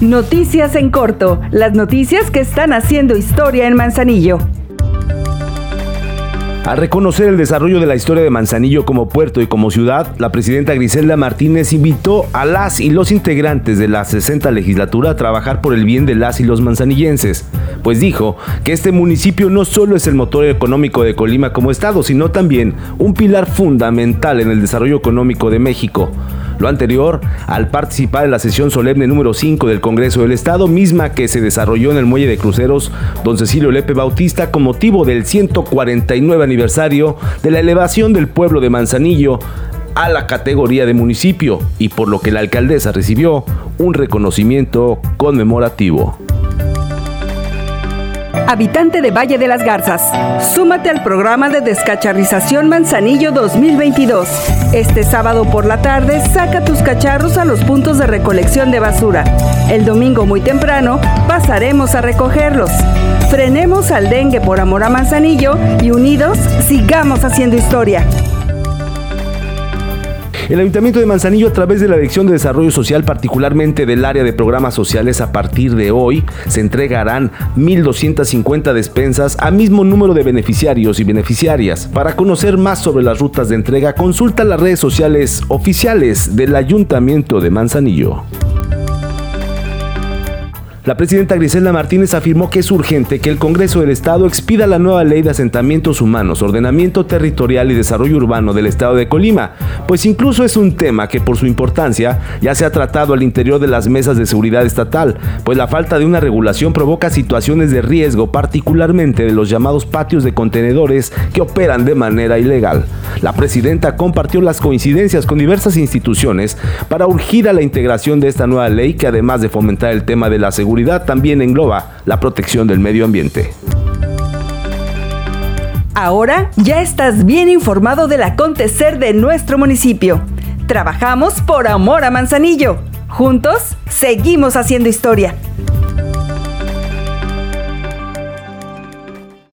Noticias en corto, las noticias que están haciendo historia en Manzanillo. Al reconocer el desarrollo de la historia de Manzanillo como puerto y como ciudad, la presidenta Griselda Martínez invitó a las y los integrantes de la 60 legislatura a trabajar por el bien de las y los manzanillenses, pues dijo que este municipio no solo es el motor económico de Colima como estado, sino también un pilar fundamental en el desarrollo económico de México. Lo anterior al participar en la sesión solemne número 5 del Congreso del Estado, misma que se desarrolló en el muelle de cruceros Don Cecilio Lepe Bautista con motivo del 149 aniversario de la elevación del pueblo de Manzanillo a la categoría de municipio y por lo que la alcaldesa recibió un reconocimiento conmemorativo habitante de Valle de las Garzas. Súmate al programa de descacharrización Manzanillo 2022. Este sábado por la tarde saca tus cacharros a los puntos de recolección de basura. El domingo muy temprano pasaremos a recogerlos. Frenemos al dengue por amor a Manzanillo y unidos sigamos haciendo historia. El Ayuntamiento de Manzanillo, a través de la Dirección de Desarrollo Social, particularmente del área de programas sociales, a partir de hoy se entregarán 1.250 despensas a mismo número de beneficiarios y beneficiarias. Para conocer más sobre las rutas de entrega, consulta las redes sociales oficiales del Ayuntamiento de Manzanillo. La presidenta Griselda Martínez afirmó que es urgente que el Congreso del Estado expida la nueva ley de asentamientos humanos, ordenamiento territorial y desarrollo urbano del Estado de Colima, pues incluso es un tema que por su importancia ya se ha tratado al interior de las mesas de seguridad estatal, pues la falta de una regulación provoca situaciones de riesgo, particularmente de los llamados patios de contenedores que operan de manera ilegal. La presidenta compartió las coincidencias con diversas instituciones para urgir a la integración de esta nueva ley que además de fomentar el tema de la seguridad también engloba la protección del medio ambiente. Ahora ya estás bien informado del acontecer de nuestro municipio. Trabajamos por amor a Manzanillo. Juntos seguimos haciendo historia.